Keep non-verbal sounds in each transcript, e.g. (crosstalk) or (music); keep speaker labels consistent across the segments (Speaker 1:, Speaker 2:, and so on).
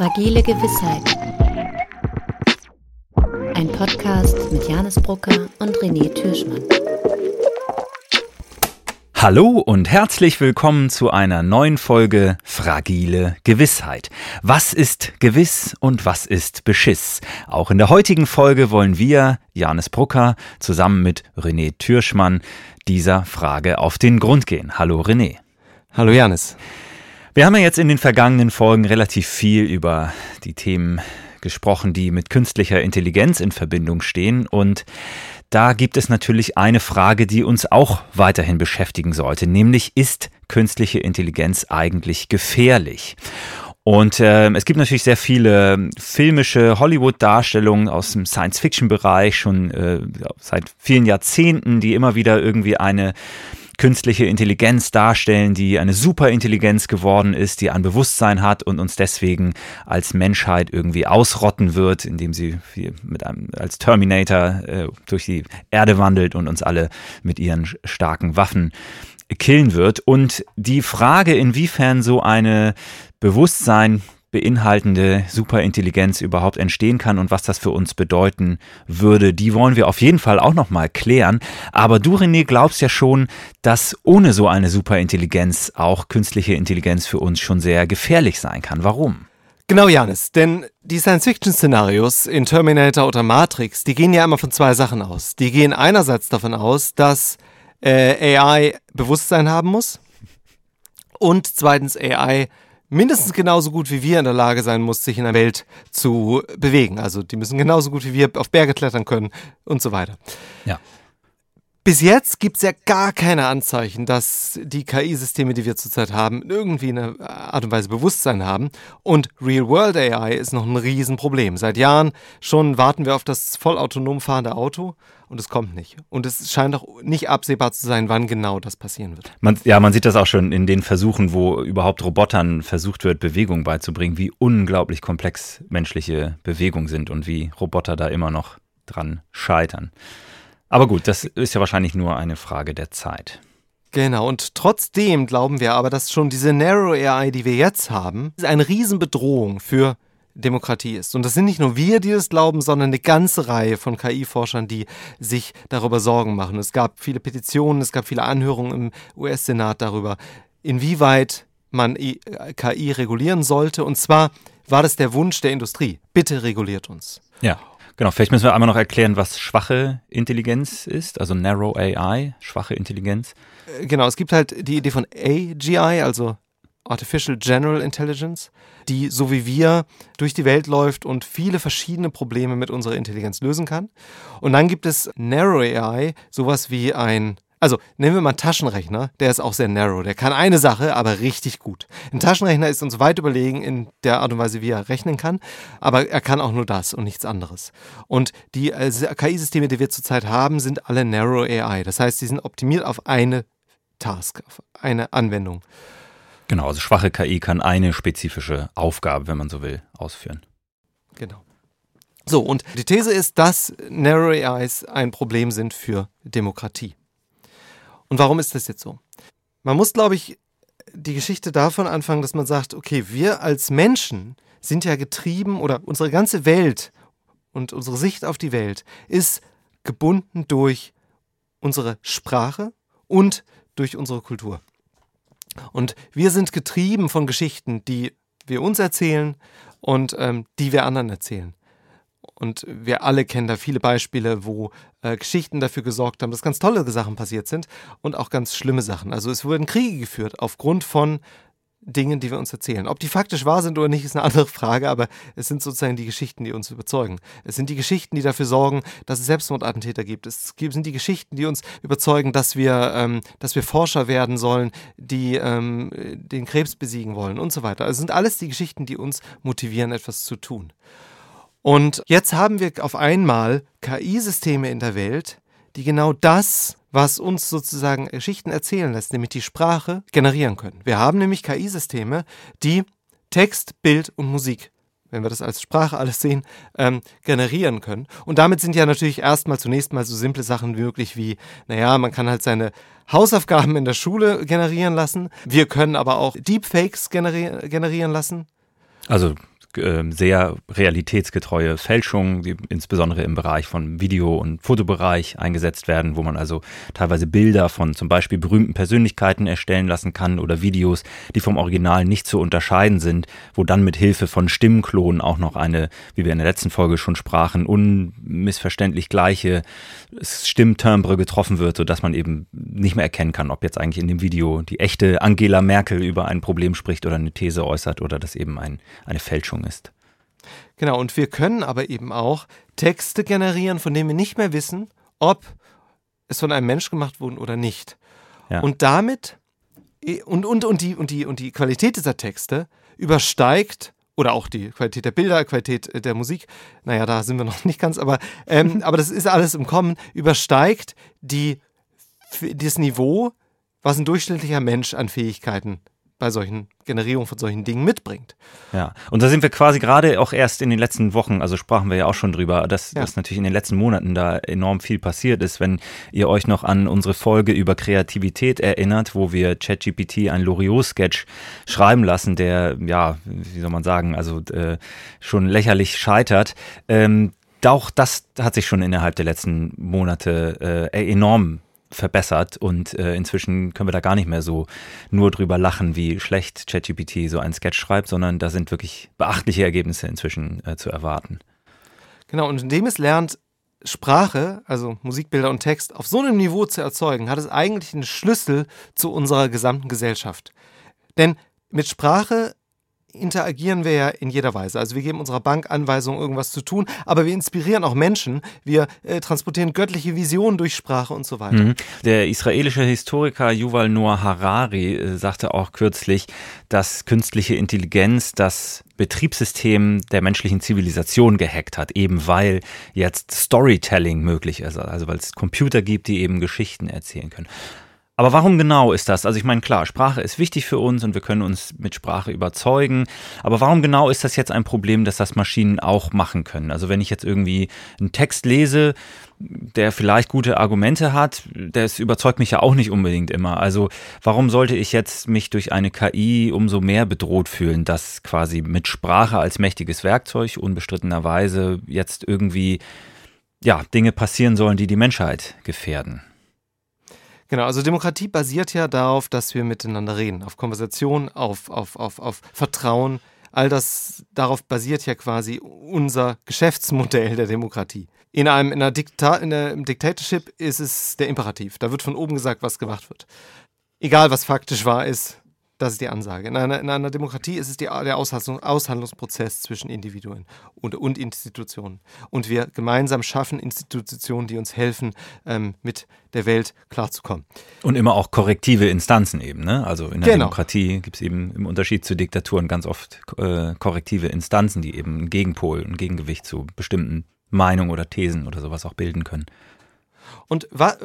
Speaker 1: Fragile Gewissheit. Ein Podcast mit Janis Brucker und René Türschmann.
Speaker 2: Hallo und herzlich willkommen zu einer neuen Folge Fragile Gewissheit. Was ist gewiss und was ist Beschiss? Auch in der heutigen Folge wollen wir, Janis Brucker, zusammen mit René Türschmann, dieser Frage auf den Grund gehen. Hallo René.
Speaker 3: Hallo Janis.
Speaker 2: Wir haben ja jetzt in den vergangenen Folgen relativ viel über die Themen gesprochen, die mit künstlicher Intelligenz in Verbindung stehen und da gibt es natürlich eine Frage, die uns auch weiterhin beschäftigen sollte, nämlich ist künstliche Intelligenz eigentlich gefährlich? Und äh, es gibt natürlich sehr viele filmische Hollywood-Darstellungen aus dem Science-Fiction-Bereich schon äh, seit vielen Jahrzehnten, die immer wieder irgendwie eine künstliche Intelligenz darstellen, die eine Superintelligenz geworden ist, die ein Bewusstsein hat und uns deswegen als Menschheit irgendwie ausrotten wird, indem sie mit einem, als Terminator äh, durch die Erde wandelt und uns alle mit ihren starken Waffen killen wird. Und die Frage, inwiefern so eine Bewusstsein beinhaltende Superintelligenz überhaupt entstehen kann und was das für uns bedeuten würde, die wollen wir auf jeden Fall auch nochmal klären. Aber du, René, glaubst ja schon, dass ohne so eine Superintelligenz auch künstliche Intelligenz für uns schon sehr gefährlich sein kann. Warum?
Speaker 3: Genau, Janis, denn die Science-Fiction-Szenarios in Terminator oder Matrix, die gehen ja immer von zwei Sachen aus. Die gehen einerseits davon aus, dass äh, AI Bewusstsein haben muss und zweitens AI mindestens genauso gut wie wir in der Lage sein muss, sich in der Welt zu bewegen. Also die müssen genauso gut wie wir auf Berge klettern können und so weiter.
Speaker 2: Ja.
Speaker 3: Bis jetzt gibt es ja gar keine Anzeichen, dass die KI-Systeme, die wir zurzeit haben, irgendwie in einer Art und Weise Bewusstsein haben. Und Real-World AI ist noch ein Riesenproblem. Seit Jahren schon warten wir auf das vollautonom fahrende Auto und es kommt nicht. Und es scheint auch nicht absehbar zu sein, wann genau das passieren wird.
Speaker 2: Man, ja, man sieht das auch schon in den Versuchen, wo überhaupt Robotern versucht wird, Bewegung beizubringen, wie unglaublich komplex menschliche Bewegungen sind und wie Roboter da immer noch dran scheitern. Aber gut, das ist ja wahrscheinlich nur eine Frage der Zeit.
Speaker 3: Genau, und trotzdem glauben wir aber, dass schon diese Narrow AI, die wir jetzt haben, eine Riesenbedrohung für Demokratie ist. Und das sind nicht nur wir, die das glauben, sondern eine ganze Reihe von KI-Forschern, die sich darüber Sorgen machen. Es gab viele Petitionen, es gab viele Anhörungen im US-Senat darüber, inwieweit man KI regulieren sollte. Und zwar war das der Wunsch der Industrie. Bitte reguliert uns.
Speaker 2: Ja. Genau, vielleicht müssen wir einmal noch erklären, was schwache Intelligenz ist, also Narrow AI, schwache Intelligenz.
Speaker 3: Äh, genau, es gibt halt die Idee von AGI, also Artificial General Intelligence, die so wie wir durch die Welt läuft und viele verschiedene Probleme mit unserer Intelligenz lösen kann. Und dann gibt es Narrow AI, sowas wie ein also nehmen wir mal einen Taschenrechner, der ist auch sehr narrow. Der kann eine Sache, aber richtig gut. Ein Taschenrechner ist uns weit überlegen in der Art und Weise, wie er rechnen kann, aber er kann auch nur das und nichts anderes. Und die äh, KI-Systeme, die wir zurzeit haben, sind alle narrow AI. Das heißt, sie sind optimiert auf eine Task, auf eine Anwendung.
Speaker 2: Genau, also schwache KI kann eine spezifische Aufgabe, wenn man so will, ausführen.
Speaker 3: Genau. So, und die These ist, dass Narrow AIs ein Problem sind für Demokratie. Und warum ist das jetzt so? Man muss, glaube ich, die Geschichte davon anfangen, dass man sagt, okay, wir als Menschen sind ja getrieben oder unsere ganze Welt und unsere Sicht auf die Welt ist gebunden durch unsere Sprache und durch unsere Kultur. Und wir sind getrieben von Geschichten, die wir uns erzählen und ähm, die wir anderen erzählen. Und wir alle kennen da viele Beispiele, wo äh, Geschichten dafür gesorgt haben, dass ganz tolle Sachen passiert sind und auch ganz schlimme Sachen. Also es wurden Kriege geführt aufgrund von Dingen, die wir uns erzählen. Ob die faktisch wahr sind oder nicht, ist eine andere Frage, aber es sind sozusagen die Geschichten, die uns überzeugen. Es sind die Geschichten, die dafür sorgen, dass es Selbstmordattentäter gibt. Es sind die Geschichten, die uns überzeugen, dass wir, ähm, dass wir Forscher werden sollen, die ähm, den Krebs besiegen wollen und so weiter. Also es sind alles die Geschichten, die uns motivieren, etwas zu tun. Und jetzt haben wir auf einmal KI-Systeme in der Welt, die genau das, was uns sozusagen Geschichten erzählen lässt, nämlich die Sprache, generieren können. Wir haben nämlich KI-Systeme, die Text, Bild und Musik wenn wir das als Sprache alles sehen, ähm, generieren können. Und damit sind ja natürlich erstmal zunächst mal so simple Sachen möglich wie, naja, man kann halt seine Hausaufgaben in der Schule generieren lassen. Wir können aber auch Deepfakes generi generieren lassen.
Speaker 2: Also sehr realitätsgetreue Fälschungen, die insbesondere im Bereich von Video- und Fotobereich eingesetzt werden, wo man also teilweise Bilder von zum Beispiel berühmten Persönlichkeiten erstellen lassen kann oder Videos, die vom Original nicht zu unterscheiden sind, wo dann mit Hilfe von Stimmklonen auch noch eine, wie wir in der letzten Folge schon sprachen, unmissverständlich gleiche Stimmtimbre getroffen wird, sodass man eben nicht mehr erkennen kann, ob jetzt eigentlich in dem Video die echte Angela Merkel über ein Problem spricht oder eine These äußert oder das eben ein, eine Fälschung ist.
Speaker 3: Genau, und wir können aber eben auch Texte generieren, von denen wir nicht mehr wissen, ob es von einem Mensch gemacht wurde oder nicht. Ja. Und damit und, und, und, die, und, die, und die Qualität dieser Texte übersteigt oder auch die Qualität der Bilder, Qualität der Musik, naja, da sind wir (laughs) noch nicht ganz, aber, ähm, (laughs) aber das ist alles im Kommen, übersteigt die, das Niveau, was ein durchschnittlicher Mensch an Fähigkeiten bei solchen Generierung von solchen Dingen mitbringt.
Speaker 2: Ja, und da sind wir quasi gerade auch erst in den letzten Wochen, also sprachen wir ja auch schon drüber, dass, ja. dass natürlich in den letzten Monaten da enorm viel passiert ist. Wenn ihr euch noch an unsere Folge über Kreativität erinnert, wo wir ChatGPT ein Loriot-Sketch schreiben lassen, der, ja, wie soll man sagen, also äh, schon lächerlich scheitert, ähm, auch das hat sich schon innerhalb der letzten Monate äh, enorm verbessert und äh, inzwischen können wir da gar nicht mehr so nur drüber lachen, wie schlecht ChatGPT so einen Sketch schreibt, sondern da sind wirklich beachtliche Ergebnisse inzwischen äh, zu erwarten.
Speaker 3: Genau, und indem es lernt, Sprache, also Musikbilder und Text, auf so einem Niveau zu erzeugen, hat es eigentlich einen Schlüssel zu unserer gesamten Gesellschaft. Denn mit Sprache interagieren wir ja in jeder Weise. Also wir geben unserer Bank Anweisungen, irgendwas zu tun, aber wir inspirieren auch Menschen. Wir äh, transportieren göttliche Visionen durch Sprache und so weiter. Mhm.
Speaker 2: Der israelische Historiker Yuval Noah Harari äh, sagte auch kürzlich, dass künstliche Intelligenz das Betriebssystem der menschlichen Zivilisation gehackt hat, eben weil jetzt Storytelling möglich ist, also weil es Computer gibt, die eben Geschichten erzählen können. Aber warum genau ist das? Also ich meine, klar, Sprache ist wichtig für uns und wir können uns mit Sprache überzeugen. Aber warum genau ist das jetzt ein Problem, dass das Maschinen auch machen können? Also wenn ich jetzt irgendwie einen Text lese, der vielleicht gute Argumente hat, das überzeugt mich ja auch nicht unbedingt immer. Also warum sollte ich jetzt mich durch eine KI umso mehr bedroht fühlen, dass quasi mit Sprache als mächtiges Werkzeug unbestrittenerweise jetzt irgendwie ja, Dinge passieren sollen, die die Menschheit gefährden?
Speaker 3: Genau, also Demokratie basiert ja darauf, dass wir miteinander reden, auf Konversation, auf, auf, auf, auf Vertrauen. All das, darauf basiert ja quasi unser Geschäftsmodell der Demokratie. In einem in einer Dikta in einem Dictatorship ist es der Imperativ. Da wird von oben gesagt, was gemacht wird. Egal, was faktisch wahr ist, das ist die Ansage. In einer, in einer Demokratie ist es die, der Aushandlung, Aushandlungsprozess zwischen Individuen und, und, Institutionen. Und wir gemeinsam schaffen Institutionen, die uns helfen, ähm, mit der Welt klarzukommen.
Speaker 2: Und immer auch korrektive Instanzen eben. Ne? Also in der genau. Demokratie gibt es eben im Unterschied zu Diktaturen ganz oft äh, korrektive Instanzen, die eben einen Gegenpol, ein Gegengewicht zu bestimmten Meinungen oder Thesen oder sowas auch bilden können.
Speaker 3: Und wa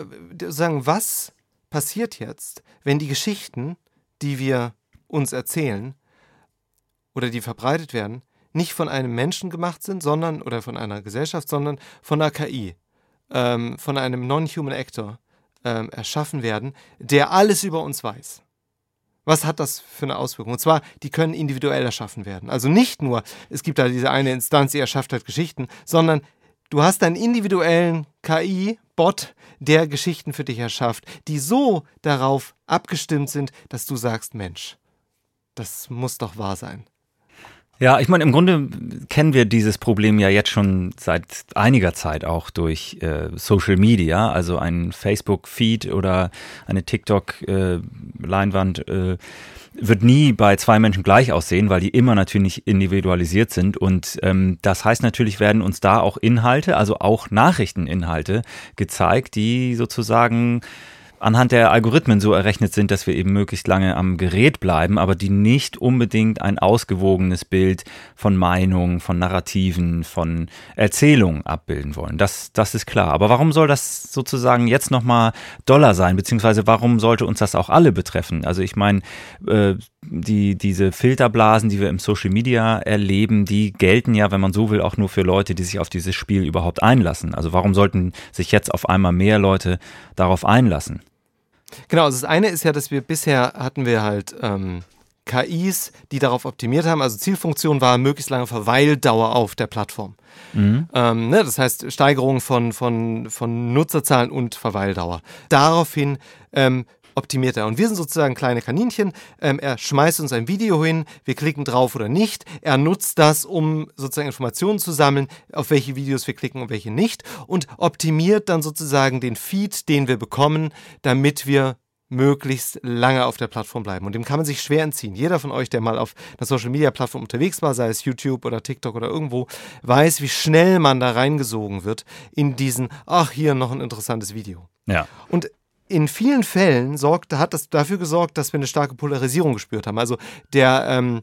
Speaker 3: sagen, was passiert jetzt, wenn die Geschichten die wir uns erzählen oder die verbreitet werden, nicht von einem Menschen gemacht sind, sondern oder von einer Gesellschaft, sondern von einer KI, ähm, von einem Non-Human Actor ähm, erschaffen werden, der alles über uns weiß. Was hat das für eine Auswirkung? Und zwar, die können individuell erschaffen werden. Also nicht nur, es gibt da diese eine Instanz, die erschafft halt Geschichten, sondern du hast einen individuellen KI-Bot, der Geschichten für dich erschafft, die so darauf abgestimmt sind, dass du sagst, Mensch, das muss doch wahr sein.
Speaker 2: Ja, ich meine, im Grunde kennen wir dieses Problem ja jetzt schon seit einiger Zeit auch durch äh, Social Media, also ein Facebook-Feed oder eine TikTok-Leinwand. Äh, äh, wird nie bei zwei Menschen gleich aussehen, weil die immer natürlich individualisiert sind. Und ähm, das heißt natürlich, werden uns da auch Inhalte, also auch Nachrichteninhalte gezeigt, die sozusagen anhand der Algorithmen so errechnet sind, dass wir eben möglichst lange am Gerät bleiben, aber die nicht unbedingt ein ausgewogenes Bild von Meinungen, von Narrativen, von Erzählungen abbilden wollen. Das, das ist klar. Aber warum soll das sozusagen jetzt nochmal doller sein, beziehungsweise warum sollte uns das auch alle betreffen? Also ich meine, äh, die, diese Filterblasen, die wir im Social Media erleben, die gelten ja, wenn man so will, auch nur für Leute, die sich auf dieses Spiel überhaupt einlassen. Also warum sollten sich jetzt auf einmal mehr Leute darauf einlassen?
Speaker 3: Genau, also das eine ist ja, dass wir bisher hatten wir halt ähm, KIs, die darauf optimiert haben. Also Zielfunktion war möglichst lange Verweildauer auf der Plattform. Mhm. Ähm, ne, das heißt Steigerung von, von, von Nutzerzahlen und Verweildauer. Daraufhin ähm, optimiert er. Und wir sind sozusagen kleine Kaninchen. Ähm, er schmeißt uns ein Video hin, wir klicken drauf oder nicht. Er nutzt das, um sozusagen Informationen zu sammeln, auf welche Videos wir klicken und welche nicht. Und optimiert dann sozusagen den Feed, den wir bekommen, damit wir möglichst lange auf der Plattform bleiben. Und dem kann man sich schwer entziehen. Jeder von euch, der mal auf einer Social-Media-Plattform unterwegs war, sei es YouTube oder TikTok oder irgendwo, weiß, wie schnell man da reingesogen wird in diesen, ach, hier noch ein interessantes Video.
Speaker 2: Ja.
Speaker 3: Und in vielen Fällen sorgt, hat das dafür gesorgt, dass wir eine starke Polarisierung gespürt haben. Also der, ähm,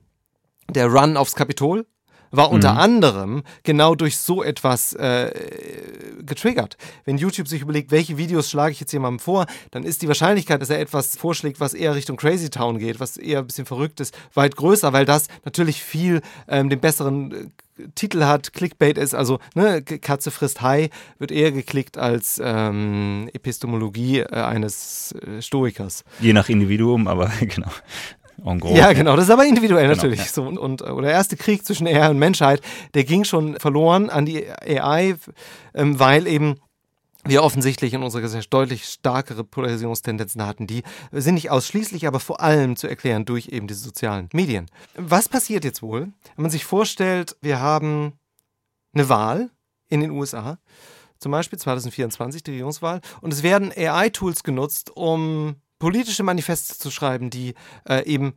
Speaker 3: der Run aufs Kapitol war unter mhm. anderem genau durch so etwas äh, getriggert. Wenn YouTube sich überlegt, welche Videos schlage ich jetzt jemandem vor, dann ist die Wahrscheinlichkeit, dass er etwas vorschlägt, was eher Richtung Crazy Town geht, was eher ein bisschen verrückt ist, weit größer, weil das natürlich viel ähm, den besseren äh, Titel hat, Clickbait ist, also ne, Katze frisst Hai, wird eher geklickt als ähm, Epistemologie äh, eines äh, Stoikers.
Speaker 2: Je nach Individuum, aber (laughs) genau.
Speaker 3: Ja, genau, das ist aber individuell genau, natürlich. Ja. So, und, und, oder der erste Krieg zwischen AI und Menschheit, der ging schon verloren an die AI, ähm, weil eben wir offensichtlich in unserer Gesellschaft deutlich stärkere Polarisierungstendenzen hatten. Die sind nicht ausschließlich, aber vor allem zu erklären durch eben diese sozialen Medien. Was passiert jetzt wohl, wenn man sich vorstellt, wir haben eine Wahl in den USA, zum Beispiel 2024 die Regierungswahl, und es werden AI-Tools genutzt, um politische Manifeste zu schreiben, die äh, eben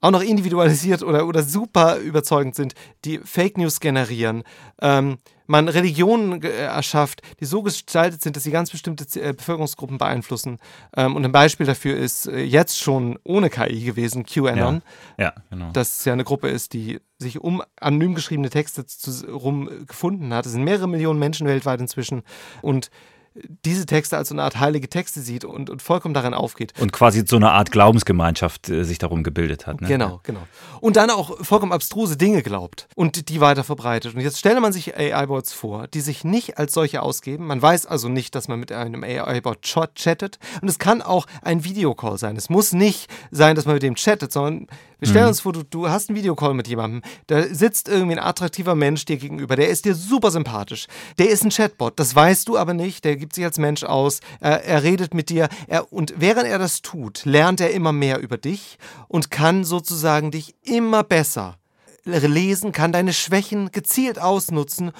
Speaker 3: auch noch individualisiert oder, oder super überzeugend sind, die Fake News generieren, ähm, man Religionen äh, erschafft, die so gestaltet sind, dass sie ganz bestimmte äh, Bevölkerungsgruppen beeinflussen. Ähm, und ein Beispiel dafür ist äh, jetzt schon ohne KI gewesen, QAnon.
Speaker 2: Ja, ja, genau.
Speaker 3: Das ja eine Gruppe ist, die sich um anonym geschriebene Texte zu, rum gefunden hat. Es sind mehrere Millionen Menschen weltweit inzwischen und diese Texte als so eine Art heilige Texte sieht und, und vollkommen daran aufgeht.
Speaker 2: Und quasi so eine Art Glaubensgemeinschaft äh, sich darum gebildet hat. Ne?
Speaker 3: Genau, genau. Und dann auch vollkommen abstruse Dinge glaubt und die weiter verbreitet. Und jetzt stelle man sich AI-Bots vor, die sich nicht als solche ausgeben. Man weiß also nicht, dass man mit einem AI-Bot chattet. Und es kann auch ein Videocall sein. Es muss nicht sein, dass man mit dem chattet, sondern wir stellen mhm. uns vor, du, du hast einen Videocall mit jemandem, da sitzt irgendwie ein attraktiver Mensch dir gegenüber, der ist dir super sympathisch. Der ist ein Chatbot, das weißt du aber nicht, der gibt sich als Mensch aus, er, er redet mit dir er, und während er das tut, lernt er immer mehr über dich und kann sozusagen dich immer besser lesen, kann deine Schwächen gezielt ausnutzen,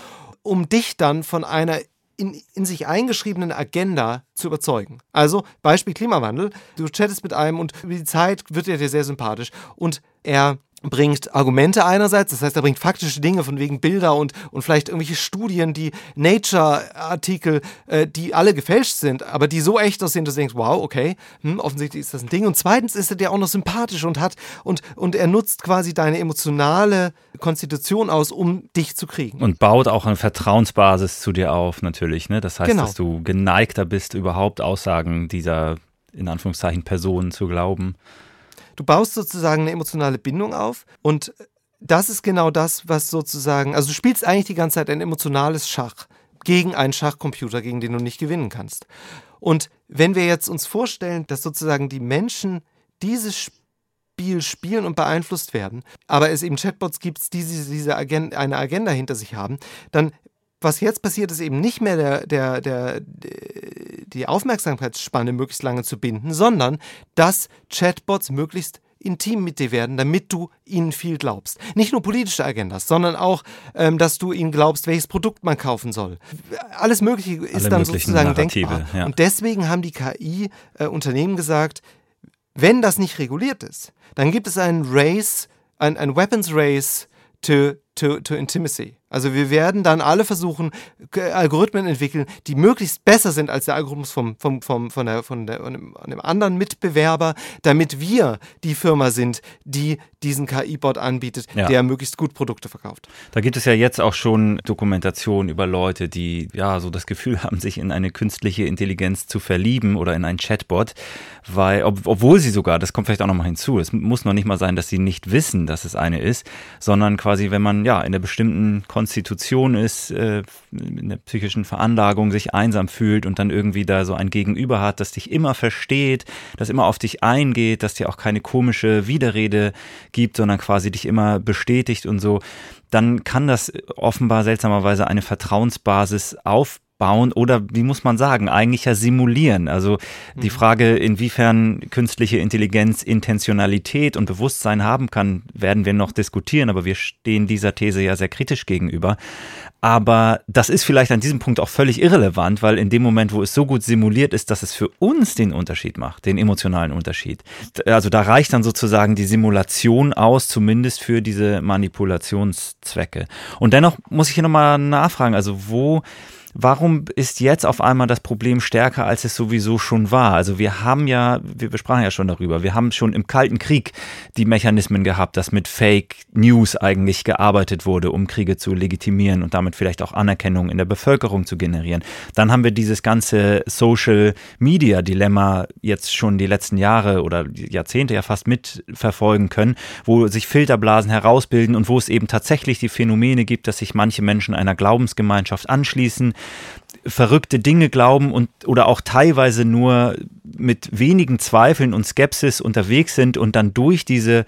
Speaker 3: um dich dann von einer in, in sich eingeschriebenen Agenda zu überzeugen. Also Beispiel Klimawandel. Du chattest mit einem und über die Zeit wird er dir sehr sympathisch und er bringt Argumente einerseits, das heißt, er bringt faktische Dinge von wegen Bilder und, und vielleicht irgendwelche Studien, die Nature-Artikel, äh, die alle gefälscht sind, aber die so echt aussehen, dass du denkst, wow, okay, hm, offensichtlich ist das ein Ding. Und zweitens ist er dir auch noch sympathisch und hat und, und er nutzt quasi deine emotionale Konstitution aus, um dich zu kriegen.
Speaker 2: Und baut auch eine Vertrauensbasis zu dir auf, natürlich. Ne? Das heißt, genau. dass du geneigter bist, überhaupt Aussagen dieser in Anführungszeichen Personen zu glauben.
Speaker 3: Du baust sozusagen eine emotionale Bindung auf und das ist genau das, was sozusagen, also du spielst eigentlich die ganze Zeit ein emotionales Schach gegen einen Schachcomputer, gegen den du nicht gewinnen kannst. Und wenn wir jetzt uns vorstellen, dass sozusagen die Menschen dieses Spiel spielen und beeinflusst werden, aber es eben Chatbots gibt, die diese Agenda, eine Agenda hinter sich haben, dann was jetzt passiert, ist eben nicht mehr der, der, der, die Aufmerksamkeitsspanne möglichst lange zu binden, sondern dass Chatbots möglichst intim mit dir werden, damit du ihnen viel glaubst. Nicht nur politische Agendas, sondern auch, ähm, dass du ihnen glaubst, welches Produkt man kaufen soll. Alles Mögliche ist Alle dann sozusagen denkbar. Ja. Und deswegen haben die KI-Unternehmen äh, gesagt, wenn das nicht reguliert ist, dann gibt es einen Race, ein, ein Weapons Race to, to, to Intimacy. Also wir werden dann alle versuchen, Algorithmen entwickeln, die möglichst besser sind als der Algorithmus vom, vom, vom, von, der, von, der, von einem anderen Mitbewerber, damit wir die Firma sind, die diesen KI-Bot anbietet, ja. der möglichst gut Produkte verkauft.
Speaker 2: Da gibt es ja jetzt auch schon Dokumentationen über Leute, die ja so das Gefühl haben, sich in eine künstliche Intelligenz zu verlieben oder in einen Chatbot, weil, ob, obwohl sie sogar, das kommt vielleicht auch nochmal hinzu, es muss noch nicht mal sein, dass sie nicht wissen, dass es eine ist, sondern quasi, wenn man ja in der bestimmten Kon Konstitution ist, äh, in der psychischen Veranlagung sich einsam fühlt und dann irgendwie da so ein Gegenüber hat, das dich immer versteht, das immer auf dich eingeht, das dir auch keine komische Widerrede gibt, sondern quasi dich immer bestätigt und so, dann kann das offenbar seltsamerweise eine Vertrauensbasis aufbauen bauen oder wie muss man sagen, eigentlich ja simulieren. Also die mhm. Frage, inwiefern künstliche Intelligenz Intentionalität und Bewusstsein haben kann, werden wir noch diskutieren, aber wir stehen dieser These ja sehr kritisch gegenüber. Aber das ist vielleicht an diesem Punkt auch völlig irrelevant, weil in dem Moment, wo es so gut simuliert ist, dass es für uns den Unterschied macht, den emotionalen Unterschied. Also da reicht dann sozusagen die Simulation aus, zumindest für diese Manipulationszwecke. Und dennoch muss ich hier nochmal nachfragen, also wo Warum ist jetzt auf einmal das Problem stärker, als es sowieso schon war? Also wir haben ja, wir sprachen ja schon darüber, wir haben schon im Kalten Krieg die Mechanismen gehabt, dass mit Fake News eigentlich gearbeitet wurde, um Kriege zu legitimieren und damit vielleicht auch Anerkennung in der Bevölkerung zu generieren. Dann haben wir dieses ganze Social Media Dilemma jetzt schon die letzten Jahre oder Jahrzehnte ja fast mitverfolgen können, wo sich Filterblasen herausbilden und wo es eben tatsächlich die Phänomene gibt, dass sich manche Menschen einer Glaubensgemeinschaft anschließen, verrückte Dinge glauben und oder auch teilweise nur mit wenigen Zweifeln und Skepsis unterwegs sind und dann durch diese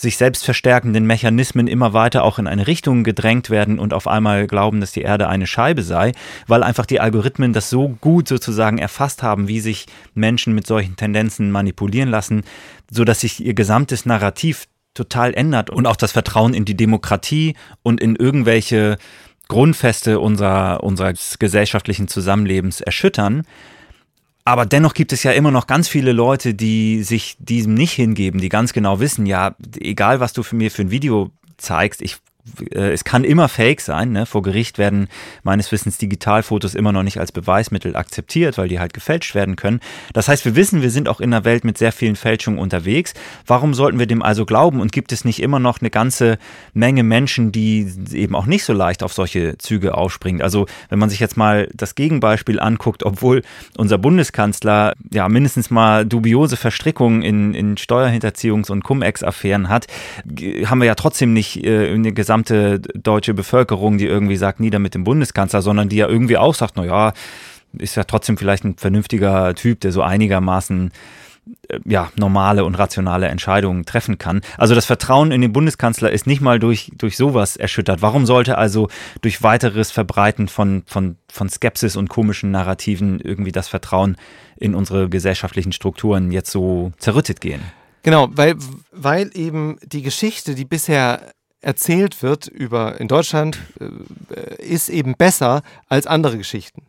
Speaker 2: sich selbst verstärkenden Mechanismen immer weiter auch in eine Richtung gedrängt werden und auf einmal glauben, dass die Erde eine Scheibe sei, weil einfach die Algorithmen das so gut sozusagen erfasst haben, wie sich Menschen mit solchen Tendenzen manipulieren lassen, so dass sich ihr gesamtes Narrativ total ändert und auch das Vertrauen in die Demokratie und in irgendwelche Grundfeste unserer, unseres gesellschaftlichen Zusammenlebens erschüttern. Aber dennoch gibt es ja immer noch ganz viele Leute, die sich diesem nicht hingeben, die ganz genau wissen, ja, egal was du für mir für ein Video zeigst, ich äh, es kann immer Fake sein. Ne? Vor Gericht werden meines Wissens Digitalfotos immer noch nicht als Beweismittel akzeptiert, weil die halt gefälscht werden können. Das heißt, wir wissen, wir sind auch in einer Welt mit sehr vielen Fälschungen unterwegs. Warum sollten wir dem also glauben? Und gibt es nicht immer noch eine ganze Menge Menschen, die eben auch nicht so leicht auf solche Züge aufspringen? Also wenn man sich jetzt mal das Gegenbeispiel anguckt, obwohl unser Bundeskanzler ja mindestens mal dubiose Verstrickungen in, in Steuerhinterziehungs- und Cum-Ex-Affären hat, haben wir ja trotzdem nicht äh, eine gesamte gesamte deutsche Bevölkerung, die irgendwie sagt, nieder mit dem Bundeskanzler, sondern die ja irgendwie auch sagt, naja, ist ja trotzdem vielleicht ein vernünftiger Typ, der so einigermaßen äh, ja, normale und rationale Entscheidungen treffen kann. Also das Vertrauen in den Bundeskanzler ist nicht mal durch, durch sowas erschüttert. Warum sollte also durch weiteres Verbreiten von, von, von Skepsis und komischen Narrativen irgendwie das Vertrauen in unsere gesellschaftlichen Strukturen jetzt so zerrüttet gehen?
Speaker 3: Genau, weil, weil eben die Geschichte, die bisher erzählt wird über in Deutschland, äh, ist eben besser als andere Geschichten.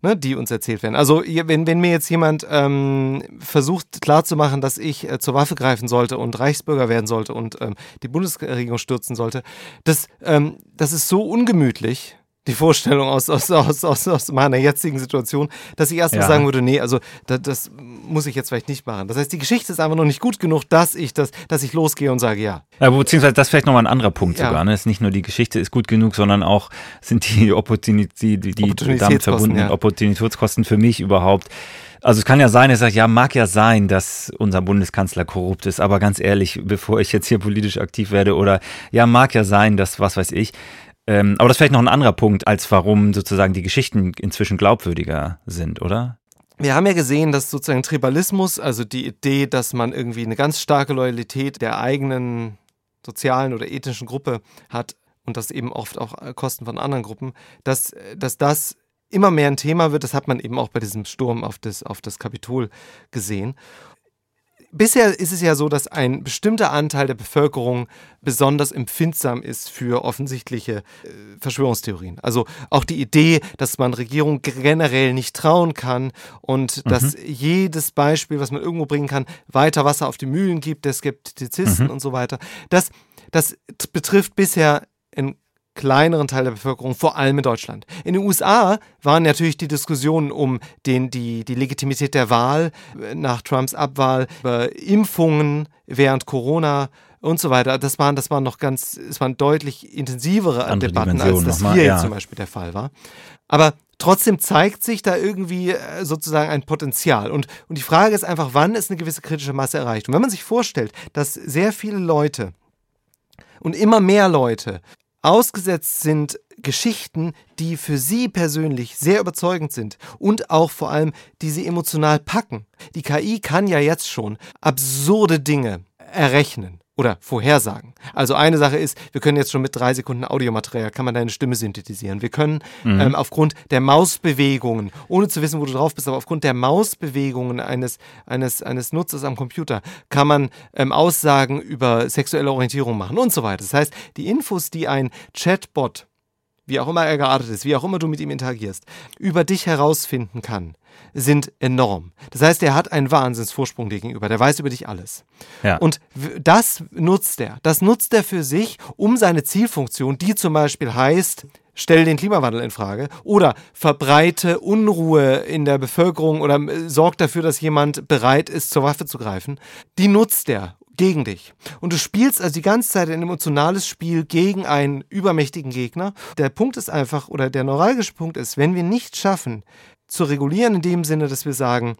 Speaker 3: Ne, die uns erzählt werden. Also wenn, wenn mir jetzt jemand ähm, versucht klarzumachen, dass ich äh, zur Waffe greifen sollte und Reichsbürger werden sollte und ähm, die Bundesregierung stürzen sollte, das, ähm, das ist so ungemütlich, die Vorstellung aus, aus, aus, aus, aus meiner jetzigen Situation, dass ich erstmal ja. sagen würde, nee, also das, das, muss ich jetzt vielleicht nicht machen. Das heißt, die Geschichte ist einfach noch nicht gut genug, dass ich das, dass ich losgehe und sage, ja.
Speaker 2: ja beziehungsweise das ist vielleicht nochmal ein anderer Punkt ja. sogar. Ne? Es ist nicht nur die Geschichte ist gut genug, sondern auch sind die, (laughs) Opportunität, die, die, die damit verbundenen ja. Opportunitätskosten für mich überhaupt. Also es kann ja sein, er sagt, ja, mag ja sein, dass unser Bundeskanzler korrupt ist, aber ganz ehrlich, bevor ich jetzt hier politisch aktiv werde oder ja, mag ja sein, dass was weiß ich, ähm, aber das ist vielleicht noch ein anderer Punkt, als warum sozusagen die Geschichten inzwischen glaubwürdiger sind, oder?
Speaker 3: Wir haben ja gesehen, dass sozusagen Tribalismus, also die Idee, dass man irgendwie eine ganz starke Loyalität der eigenen sozialen oder ethnischen Gruppe hat und das eben oft auch Kosten von anderen Gruppen, dass, dass das immer mehr ein Thema wird. Das hat man eben auch bei diesem Sturm auf das, auf das Kapitol gesehen bisher ist es ja so, dass ein bestimmter Anteil der Bevölkerung besonders empfindsam ist für offensichtliche äh, Verschwörungstheorien. Also auch die Idee, dass man Regierung generell nicht trauen kann und mhm. dass jedes Beispiel, was man irgendwo bringen kann, weiter Wasser auf die Mühlen gibt, der Skeptizisten mhm. und so weiter. Das, das betrifft bisher in kleineren Teil der Bevölkerung, vor allem in Deutschland. In den USA waren natürlich die Diskussionen um den, die, die Legitimität der Wahl äh, nach Trumps Abwahl, über Impfungen während Corona und so weiter. Das waren, das waren noch ganz, es waren deutlich intensivere Andere Debatten, als das hier ja. zum Beispiel der Fall war. Aber trotzdem zeigt sich da irgendwie äh, sozusagen ein Potenzial. Und, und die Frage ist einfach, wann ist eine gewisse kritische Masse erreicht? Und wenn man sich vorstellt, dass sehr viele Leute und immer mehr Leute ausgesetzt sind Geschichten, die für sie persönlich sehr überzeugend sind und auch vor allem, die sie emotional packen. Die KI kann ja jetzt schon absurde Dinge errechnen oder vorhersagen. Also eine Sache ist, wir können jetzt schon mit drei Sekunden Audiomaterial, kann man deine Stimme synthetisieren. Wir können mhm. ähm, aufgrund der Mausbewegungen, ohne zu wissen, wo du drauf bist, aber aufgrund der Mausbewegungen eines, eines, eines Nutzers am Computer, kann man ähm, Aussagen über sexuelle Orientierung machen und so weiter. Das heißt, die Infos, die ein Chatbot wie auch immer er geartet ist, wie auch immer du mit ihm interagierst, über dich herausfinden kann, sind enorm. Das heißt, er hat einen Wahnsinnsvorsprung dir gegenüber. Der weiß über dich alles. Ja. Und das nutzt er. Das nutzt er für sich, um seine Zielfunktion, die zum Beispiel heißt, stell den Klimawandel in Frage oder verbreite Unruhe in der Bevölkerung oder äh, sorg dafür, dass jemand bereit ist, zur Waffe zu greifen, die nutzt er gegen dich. Und du spielst also die ganze Zeit ein emotionales Spiel gegen einen übermächtigen Gegner. Der Punkt ist einfach, oder der neuralgische Punkt ist, wenn wir nicht schaffen, zu regulieren in dem Sinne, dass wir sagen,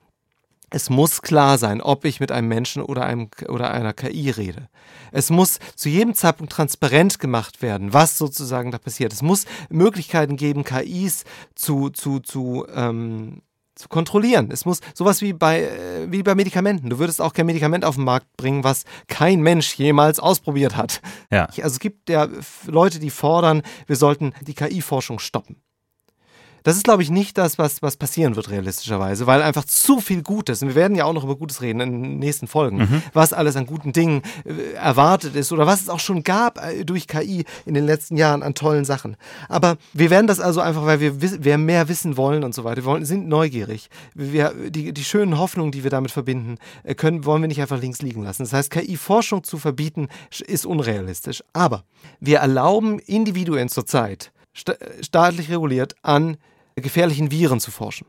Speaker 3: es muss klar sein, ob ich mit einem Menschen oder, einem, oder einer KI rede. Es muss zu jedem Zeitpunkt transparent gemacht werden, was sozusagen da passiert. Es muss Möglichkeiten geben, KIs zu, zu, zu, ähm, zu kontrollieren. Es muss sowas wie bei, äh, wie bei Medikamenten. Du würdest auch kein Medikament auf den Markt bringen, was kein Mensch jemals ausprobiert hat. Ja. Also es gibt ja Leute, die fordern, wir sollten die KI-Forschung stoppen. Das ist, glaube ich, nicht das, was, was passieren wird, realistischerweise, weil einfach zu viel Gutes, und wir werden ja auch noch über Gutes reden in den nächsten Folgen, mhm. was alles an guten Dingen äh, erwartet ist oder was es auch schon gab äh, durch KI in den letzten Jahren an tollen Sachen. Aber wir werden das also einfach, weil wir, wir mehr wissen wollen und so weiter. Wir wollen, sind neugierig. Wir, die, die schönen Hoffnungen, die wir damit verbinden, äh, können, wollen wir nicht einfach links liegen lassen. Das heißt, KI-Forschung zu verbieten, ist unrealistisch. Aber wir erlauben Individuen zurzeit, staatlich reguliert, an gefährlichen Viren zu forschen.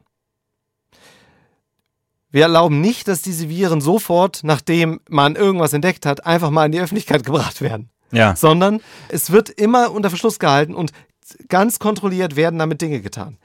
Speaker 3: Wir erlauben nicht, dass diese Viren sofort, nachdem man irgendwas entdeckt hat, einfach mal in die Öffentlichkeit gebracht werden. Ja. Sondern es wird immer unter Verschluss gehalten und ganz kontrolliert werden damit Dinge getan.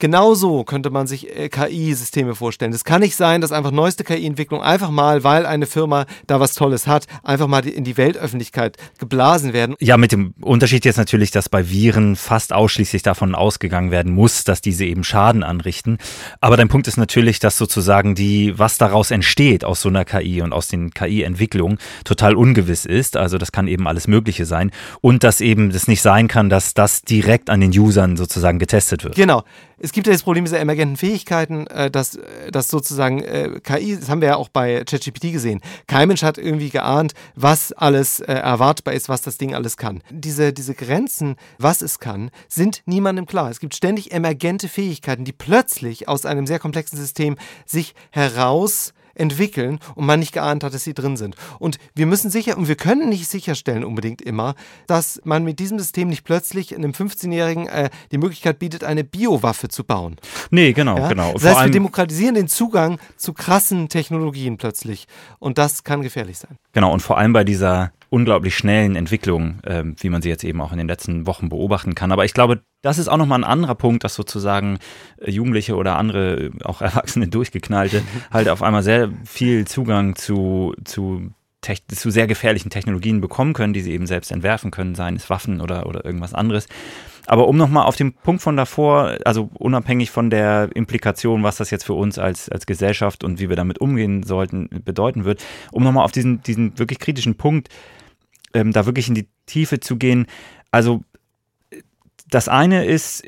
Speaker 3: Genauso könnte man sich äh, KI-Systeme vorstellen. Es kann nicht sein, dass einfach neueste KI-Entwicklung einfach mal, weil eine Firma da was Tolles hat, einfach mal in die Weltöffentlichkeit geblasen werden.
Speaker 2: Ja, mit dem Unterschied jetzt natürlich, dass bei Viren fast ausschließlich davon ausgegangen werden muss, dass diese eben Schaden anrichten. Aber dein Punkt ist natürlich, dass sozusagen die, was daraus entsteht aus so einer KI und aus den KI-Entwicklungen total ungewiss ist. Also das kann eben alles Mögliche sein. Und dass eben das nicht sein kann, dass das direkt an den Usern sozusagen getestet wird.
Speaker 3: Genau es gibt ja das Problem dieser emergenten Fähigkeiten, äh, dass, dass sozusagen äh, KI, das haben wir ja auch bei ChatGPT gesehen, kein Mensch hat irgendwie geahnt, was alles äh, erwartbar ist, was das Ding alles kann. Diese, diese Grenzen, was es kann, sind niemandem klar. Es gibt ständig emergente Fähigkeiten, die plötzlich aus einem sehr komplexen System sich heraus entwickeln und man nicht geahnt hat, dass sie drin sind. Und wir müssen sicher, und wir können nicht sicherstellen unbedingt immer, dass man mit diesem System nicht plötzlich einem 15-Jährigen äh, die Möglichkeit bietet, eine Biowaffe zu bauen.
Speaker 2: Nee, genau, ja? genau.
Speaker 3: Das heißt, wir demokratisieren den Zugang zu krassen Technologien plötzlich. Und das kann gefährlich sein.
Speaker 2: Genau, und vor allem bei dieser unglaublich schnellen Entwicklung, äh, wie man sie jetzt eben auch in den letzten Wochen beobachten kann. Aber ich glaube, das ist auch nochmal ein anderer Punkt, dass sozusagen äh, Jugendliche oder andere, äh, auch (laughs) Erwachsene durchgeknallte, halt auf einmal sehr viel Zugang zu, zu zu sehr gefährlichen Technologien bekommen können, die sie eben selbst entwerfen können, seien es Waffen oder, oder irgendwas anderes. Aber um nochmal auf den Punkt von davor, also unabhängig von der Implikation, was das jetzt für uns als, als Gesellschaft und wie wir damit umgehen sollten, bedeuten wird, um nochmal auf diesen, diesen wirklich kritischen Punkt, ähm, da wirklich in die Tiefe zu gehen. Also das eine ist,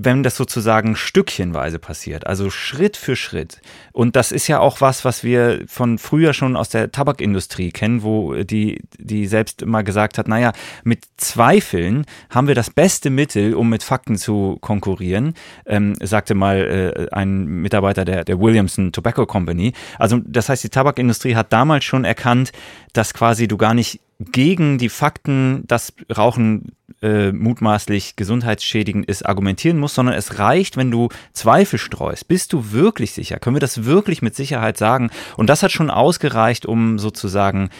Speaker 2: wenn das sozusagen stückchenweise passiert, also Schritt für Schritt. Und das ist ja auch was, was wir von früher schon aus der Tabakindustrie kennen, wo die, die selbst immer gesagt hat, naja, mit Zweifeln haben wir das beste Mittel, um mit Fakten zu konkurrieren, ähm, sagte mal äh, ein Mitarbeiter der, der Williamson Tobacco Company. Also das heißt, die Tabakindustrie hat damals schon erkannt, dass quasi du gar nicht gegen die Fakten, dass Rauchen äh, mutmaßlich gesundheitsschädigend ist, argumentieren musst, sondern es reicht, wenn du Zweifel streust. Bist du wirklich sicher? Können wir das wirklich mit Sicherheit sagen? Und das hat schon ausgereicht, um sozusagen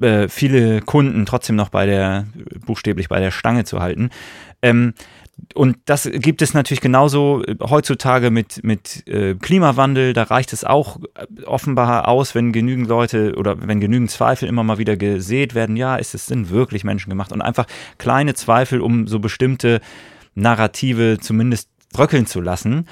Speaker 2: äh, viele Kunden trotzdem noch bei der, buchstäblich bei der Stange zu halten. Ähm, Und das gibt es natürlich genauso äh, heutzutage mit, mit äh, Klimawandel. Da reicht es auch äh, offenbar aus, wenn genügend Leute oder wenn genügend Zweifel immer mal wieder gesät werden, ja, ist es denn wirklich menschengemacht? Und einfach kleine Zweifel, um so bestimmte Narrative zumindest bröckeln zu lassen.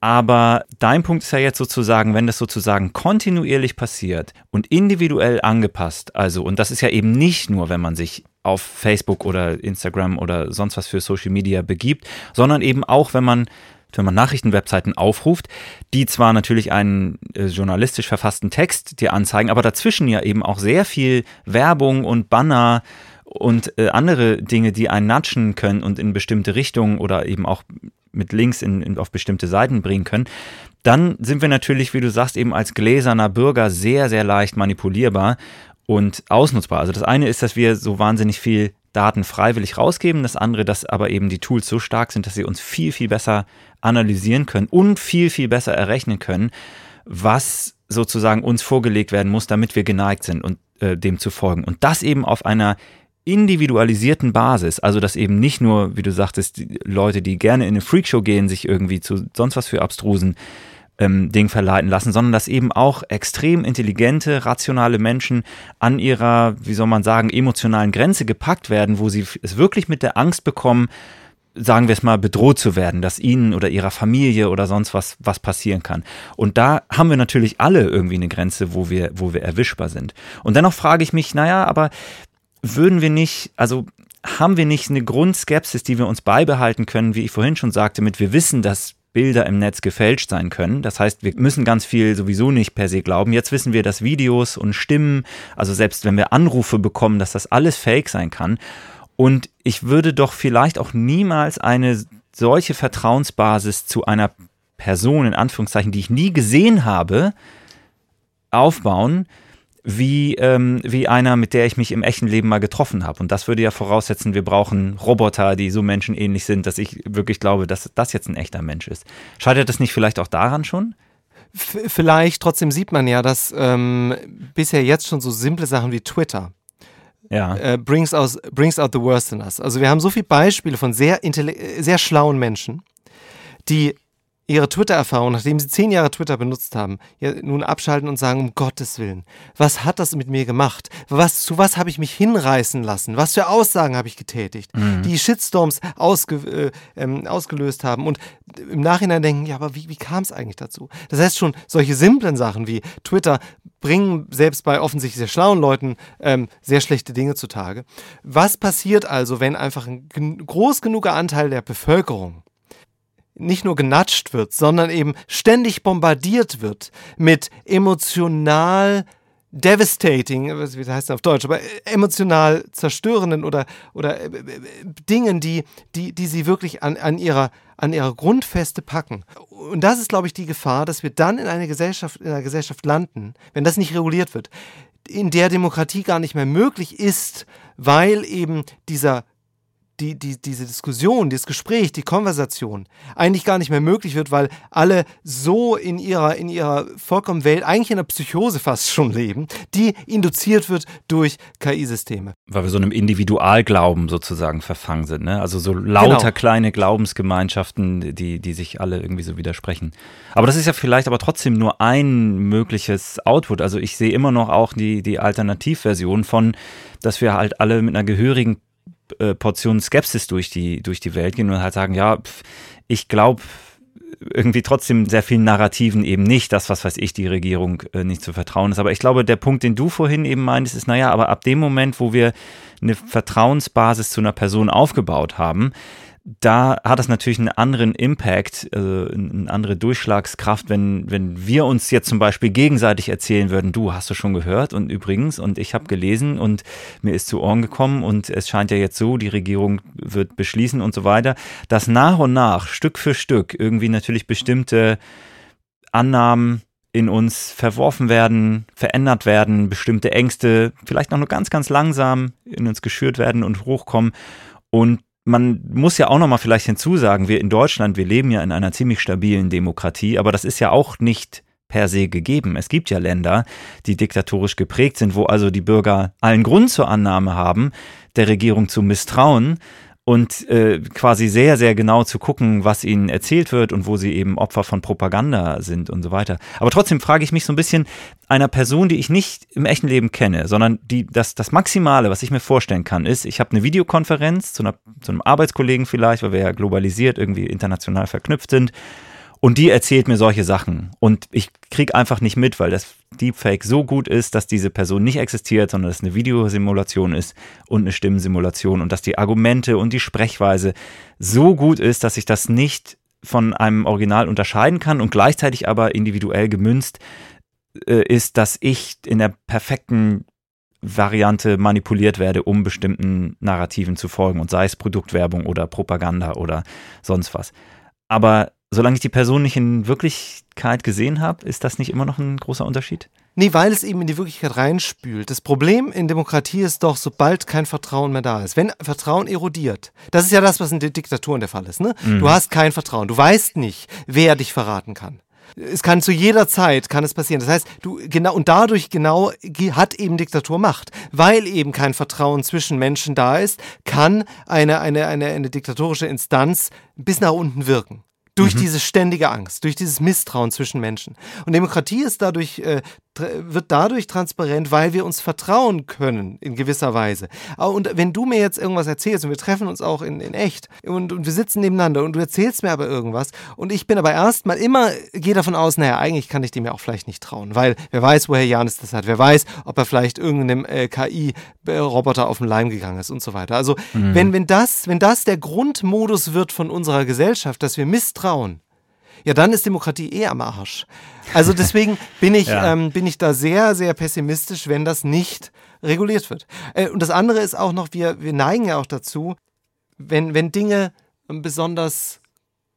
Speaker 2: Aber dein Punkt ist ja jetzt sozusagen, wenn das sozusagen kontinuierlich passiert und individuell angepasst, also, und das ist ja eben nicht nur, wenn man sich auf Facebook oder Instagram oder sonst was für Social Media begibt, sondern eben auch, wenn man wenn man Nachrichtenwebseiten aufruft, die zwar natürlich einen äh, journalistisch verfassten Text dir anzeigen, aber dazwischen ja eben auch sehr viel Werbung und Banner und äh, andere Dinge, die einen natschen können und in bestimmte Richtungen oder eben auch mit Links in, in, auf bestimmte Seiten bringen können, dann sind wir natürlich, wie du sagst, eben als gläserner Bürger sehr, sehr leicht manipulierbar und ausnutzbar. Also das eine ist, dass wir so wahnsinnig viel Daten freiwillig rausgeben, das andere, dass aber eben die Tools so stark sind, dass sie uns viel, viel besser analysieren können und viel, viel besser errechnen können, was sozusagen uns vorgelegt werden muss, damit wir geneigt sind und äh, dem zu folgen. Und das eben auf einer individualisierten Basis, also dass eben nicht nur, wie du sagtest, die Leute, die gerne in eine Freakshow gehen, sich irgendwie zu sonst was für abstrusen ähm, Ding verleiten lassen, sondern dass eben auch extrem intelligente, rationale Menschen an ihrer, wie soll man sagen, emotionalen Grenze gepackt werden, wo sie es wirklich mit der Angst bekommen, sagen wir es mal, bedroht zu werden, dass ihnen oder ihrer Familie oder sonst was was passieren kann. Und da haben wir natürlich alle irgendwie eine Grenze, wo wir, wo wir erwischbar sind. Und dennoch frage ich mich, naja, aber würden wir nicht, also haben wir nicht eine Grundskepsis, die wir uns beibehalten können, wie ich vorhin schon sagte, mit wir wissen, dass Bilder im Netz gefälscht sein können. Das heißt, wir müssen ganz viel sowieso nicht per se glauben. Jetzt wissen wir, dass Videos und Stimmen, also selbst wenn wir Anrufe bekommen, dass das alles fake sein kann. Und ich würde doch vielleicht auch niemals eine solche Vertrauensbasis zu einer Person, in Anführungszeichen, die ich nie gesehen habe, aufbauen, wie, ähm, wie einer, mit der ich mich im echten Leben mal getroffen habe. Und das würde ja voraussetzen, wir brauchen Roboter, die so menschenähnlich sind, dass ich wirklich glaube, dass das jetzt ein echter Mensch ist. Scheitert das nicht vielleicht auch daran schon?
Speaker 3: vielleicht, trotzdem sieht man ja, dass ähm, bisher jetzt schon so simple Sachen wie Twitter ja. äh, brings, aus, brings out the worst in us. Also wir haben so viele Beispiele von sehr, sehr schlauen Menschen, die ihre Twitter-Erfahrung, nachdem sie zehn Jahre Twitter benutzt haben, nun abschalten und sagen, um Gottes Willen, was hat das mit mir gemacht? Was, zu was habe ich mich hinreißen lassen? Was für Aussagen habe ich getätigt, mhm. die Shitstorms ausge, äh, ähm, ausgelöst haben und im Nachhinein denken, ja, aber wie, wie kam es eigentlich dazu? Das heißt schon, solche simplen Sachen wie Twitter bringen selbst bei offensichtlich sehr schlauen Leuten ähm, sehr schlechte Dinge zutage. Was passiert also, wenn einfach ein groß genuger Anteil der Bevölkerung nicht nur genatscht wird, sondern eben ständig bombardiert wird mit emotional devastating, wie heißt das auf Deutsch, aber emotional zerstörenden oder, oder äh, äh, Dingen, die, die, die sie wirklich an, an, ihrer, an ihrer Grundfeste packen. Und das ist, glaube ich, die Gefahr, dass wir dann in einer Gesellschaft, in einer Gesellschaft landen, wenn das nicht reguliert wird, in der Demokratie gar nicht mehr möglich ist, weil eben dieser die, die, diese Diskussion, dieses Gespräch, die Konversation eigentlich gar nicht mehr möglich wird, weil alle so in ihrer, in ihrer vollkommen Welt, eigentlich in einer Psychose fast schon leben, die induziert wird durch KI-Systeme.
Speaker 2: Weil wir so einem Individualglauben sozusagen verfangen sind, ne? Also so lauter genau. kleine Glaubensgemeinschaften, die, die sich alle irgendwie so widersprechen. Aber das ist ja vielleicht aber trotzdem nur ein mögliches Output. Also ich sehe immer noch auch die, die Alternativversion von, dass wir halt alle mit einer gehörigen äh, Portion Skepsis durch die, durch die Welt gehen und halt sagen, ja, pf, ich glaube irgendwie trotzdem sehr vielen Narrativen eben nicht, das, was weiß ich, die Regierung äh, nicht zu vertrauen ist. Aber ich glaube, der Punkt, den du vorhin eben meintest, ist, naja, aber ab dem Moment, wo wir eine Vertrauensbasis zu einer Person aufgebaut haben, da hat es natürlich einen anderen Impact, äh, eine andere Durchschlagskraft, wenn, wenn wir uns jetzt zum Beispiel gegenseitig erzählen würden, du hast du schon gehört? Und übrigens und ich habe gelesen und mir ist zu Ohren gekommen und es scheint ja jetzt so, die Regierung wird beschließen und so weiter, dass nach und nach, Stück für Stück irgendwie natürlich bestimmte Annahmen in uns verworfen werden, verändert werden, bestimmte Ängste vielleicht noch nur ganz, ganz langsam in uns geschürt werden und hochkommen. Und man muss ja auch noch mal vielleicht hinzusagen, wir in Deutschland, wir leben ja in einer ziemlich stabilen Demokratie, aber das ist ja auch nicht per se gegeben. Es gibt ja Länder, die diktatorisch geprägt sind, wo also die Bürger allen Grund zur Annahme haben, der Regierung zu misstrauen und äh, quasi sehr, sehr genau zu gucken, was ihnen erzählt wird und wo sie eben Opfer von Propaganda sind und so weiter. Aber trotzdem frage ich mich so ein bisschen einer Person, die ich nicht im echten Leben kenne, sondern die das, das Maximale, was ich mir vorstellen kann, ist, ich habe eine Videokonferenz zu, einer, zu einem Arbeitskollegen vielleicht, weil wir ja globalisiert irgendwie international verknüpft sind und die erzählt mir solche Sachen. Und ich kriege einfach nicht mit, weil das Deepfake so gut ist, dass diese Person nicht existiert, sondern dass es eine Videosimulation ist und eine Stimmensimulation und dass die Argumente und die Sprechweise so gut ist, dass ich das nicht von einem Original unterscheiden kann und gleichzeitig aber individuell gemünzt äh, ist, dass ich in der perfekten Variante manipuliert werde, um bestimmten Narrativen zu folgen und sei es Produktwerbung oder Propaganda oder sonst was. Aber solange ich die Person nicht in Wirklichkeit gesehen habe, ist das nicht immer noch ein großer Unterschied?
Speaker 3: Nee, weil es eben in die Wirklichkeit reinspült. Das Problem in Demokratie ist doch, sobald kein Vertrauen mehr da ist, wenn Vertrauen erodiert, das ist ja das, was in den Diktaturen der Fall ist. Ne? Mhm. Du hast kein Vertrauen, du weißt nicht, wer dich verraten kann. Es kann zu jeder Zeit kann es passieren. Das heißt, du genau und dadurch genau hat eben Diktatur Macht, weil eben kein Vertrauen zwischen Menschen da ist, kann eine eine eine, eine diktatorische Instanz bis nach unten wirken. Durch mhm. diese ständige Angst, durch dieses Misstrauen zwischen Menschen. Und Demokratie ist dadurch äh, wird dadurch transparent, weil wir uns vertrauen können in gewisser Weise. Und wenn du mir jetzt irgendwas erzählst und wir treffen uns auch in, in echt und, und wir sitzen nebeneinander und du erzählst mir aber irgendwas und ich bin aber erstmal immer, gehe davon aus, naja, eigentlich kann ich dem ja auch vielleicht nicht trauen, weil wer weiß, woher Janis das hat, wer weiß, ob er vielleicht irgendeinem äh, KI-Roboter auf den Leim gegangen ist und so weiter. Also mhm. wenn, wenn, das, wenn das der Grundmodus wird von unserer Gesellschaft, dass wir misstrauen, ja, dann ist Demokratie eh am Arsch. Also deswegen (laughs) bin ich, ja. ähm, bin ich da sehr, sehr pessimistisch, wenn das nicht reguliert wird. Äh, und das andere ist auch noch, wir, wir neigen ja auch dazu, wenn, wenn Dinge besonders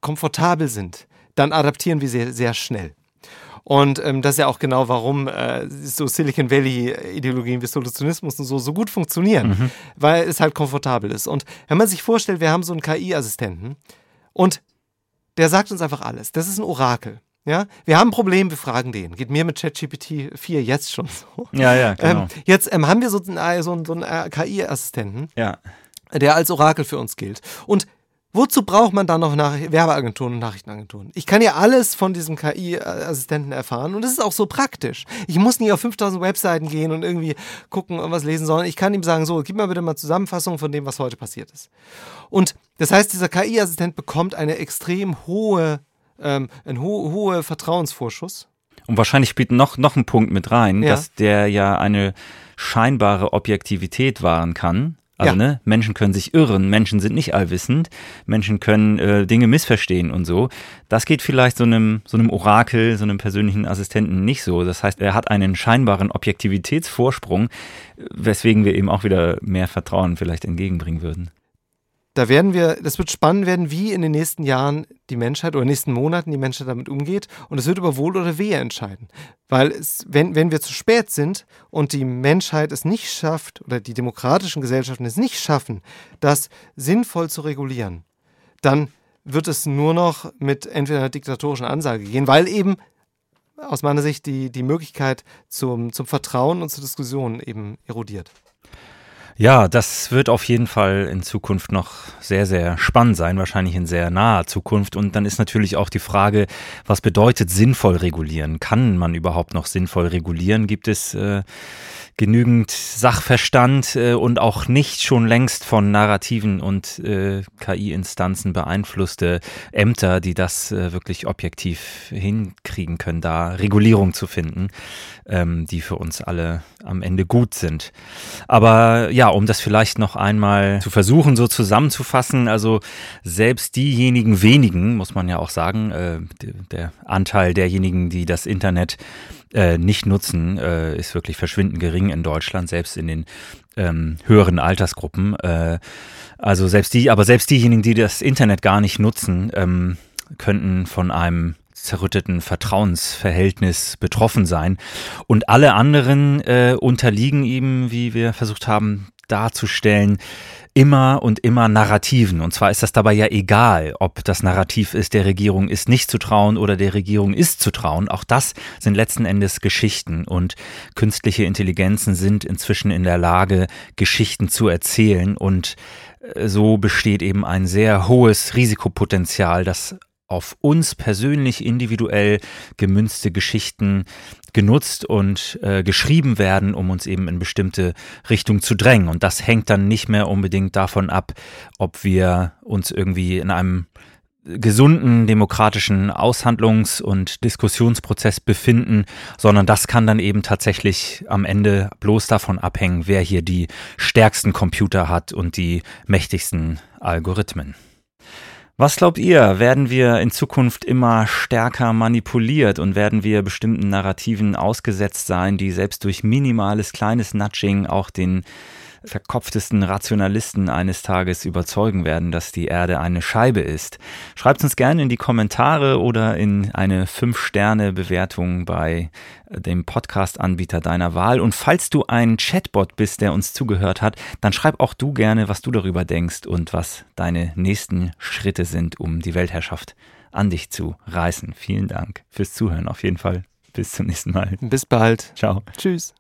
Speaker 3: komfortabel sind, dann adaptieren wir sehr, sehr schnell. Und ähm, das ist ja auch genau, warum äh, so Silicon Valley-Ideologien wie Solutionismus und so so gut funktionieren, mhm. weil es halt komfortabel ist. Und wenn man sich vorstellt, wir haben so einen KI-Assistenten und der sagt uns einfach alles. Das ist ein Orakel. Ja, wir haben ein Problem, wir fragen den. Geht mir mit ChatGPT 4 jetzt schon so.
Speaker 2: Ja, ja, genau.
Speaker 3: Ähm, jetzt ähm, haben wir so einen, so einen, so einen äh, KI-Assistenten,
Speaker 2: ja.
Speaker 3: der als Orakel für uns gilt. Und Wozu braucht man dann noch nach Werbeagenturen und Nachrichtenagenturen? Ich kann ja alles von diesem KI-Assistenten erfahren und das ist auch so praktisch. Ich muss nie auf 5000 Webseiten gehen und irgendwie gucken und was lesen, sondern ich kann ihm sagen, so, gib mir bitte mal Zusammenfassung von dem, was heute passiert ist. Und das heißt, dieser KI-Assistent bekommt eine extrem hohe, ähm, einen ho hohe Vertrauensvorschuss.
Speaker 2: Und wahrscheinlich spielt noch, noch ein Punkt mit rein, ja. dass der ja eine scheinbare Objektivität wahren kann also ja. ne, Menschen können sich irren, Menschen sind nicht allwissend, Menschen können äh, Dinge missverstehen und so. Das geht vielleicht so einem, so einem Orakel, so einem persönlichen Assistenten nicht so. Das heißt, er hat einen scheinbaren Objektivitätsvorsprung, weswegen wir ihm auch wieder mehr Vertrauen vielleicht entgegenbringen würden
Speaker 3: da werden wir, das wird spannend werden, wie in den nächsten Jahren die Menschheit oder in den nächsten Monaten die Menschheit damit umgeht. Und es wird über Wohl oder Wehe entscheiden. Weil es, wenn, wenn wir zu spät sind und die Menschheit es nicht schafft oder die demokratischen Gesellschaften es nicht schaffen, das sinnvoll zu regulieren, dann wird es nur noch mit entweder einer diktatorischen Ansage gehen, weil eben aus meiner Sicht die, die Möglichkeit zum, zum Vertrauen und zur Diskussion eben erodiert.
Speaker 2: Ja, das wird auf jeden Fall in Zukunft noch sehr, sehr spannend sein, wahrscheinlich in sehr naher Zukunft. Und dann ist natürlich auch die Frage, was bedeutet sinnvoll regulieren? Kann man überhaupt noch sinnvoll regulieren? Gibt es äh, genügend Sachverstand äh, und auch nicht schon längst von Narrativen und äh, KI-Instanzen beeinflusste Ämter, die das äh, wirklich objektiv hinkriegen können, da Regulierung zu finden, ähm, die für uns alle am Ende gut sind. Aber ja, um das vielleicht noch einmal zu versuchen, so zusammenzufassen, also selbst diejenigen wenigen, muss man ja auch sagen, äh, der Anteil derjenigen, die das Internet äh, nicht nutzen, äh, ist wirklich verschwindend gering in Deutschland, selbst in den ähm, höheren Altersgruppen. Äh, also selbst die, aber selbst diejenigen, die das Internet gar nicht nutzen, ähm, könnten von einem zerrütteten Vertrauensverhältnis betroffen sein. Und alle anderen äh, unterliegen ihm, wie wir versucht haben, darzustellen, immer und immer Narrativen. Und zwar ist das dabei ja egal, ob das Narrativ ist, der Regierung ist nicht zu trauen oder der Regierung ist zu trauen. Auch das sind letzten Endes Geschichten und künstliche Intelligenzen sind inzwischen in der Lage, Geschichten zu erzählen und äh, so besteht eben ein sehr hohes Risikopotenzial, dass auf uns persönlich individuell gemünzte Geschichten genutzt und äh, geschrieben werden, um uns eben in bestimmte Richtungen zu drängen. Und das hängt dann nicht mehr unbedingt davon ab, ob wir uns irgendwie in einem gesunden demokratischen Aushandlungs- und Diskussionsprozess befinden, sondern das kann dann eben tatsächlich am Ende bloß davon abhängen, wer hier die stärksten Computer hat und die mächtigsten Algorithmen. Was glaubt ihr, werden wir in Zukunft immer stärker manipuliert und werden wir bestimmten Narrativen ausgesetzt sein, die selbst durch minimales kleines Nudging auch den verkopftesten Rationalisten eines Tages überzeugen werden, dass die Erde eine Scheibe ist. Schreibt uns gerne in die Kommentare oder in eine 5-Sterne-Bewertung bei dem Podcast-Anbieter deiner Wahl. Und falls du ein Chatbot bist, der uns zugehört hat, dann schreib auch du gerne, was du darüber denkst und was deine nächsten Schritte sind, um die Weltherrschaft an dich zu reißen. Vielen Dank fürs Zuhören auf jeden Fall. Bis zum nächsten Mal.
Speaker 3: Bis bald.
Speaker 2: Ciao.
Speaker 3: Tschüss.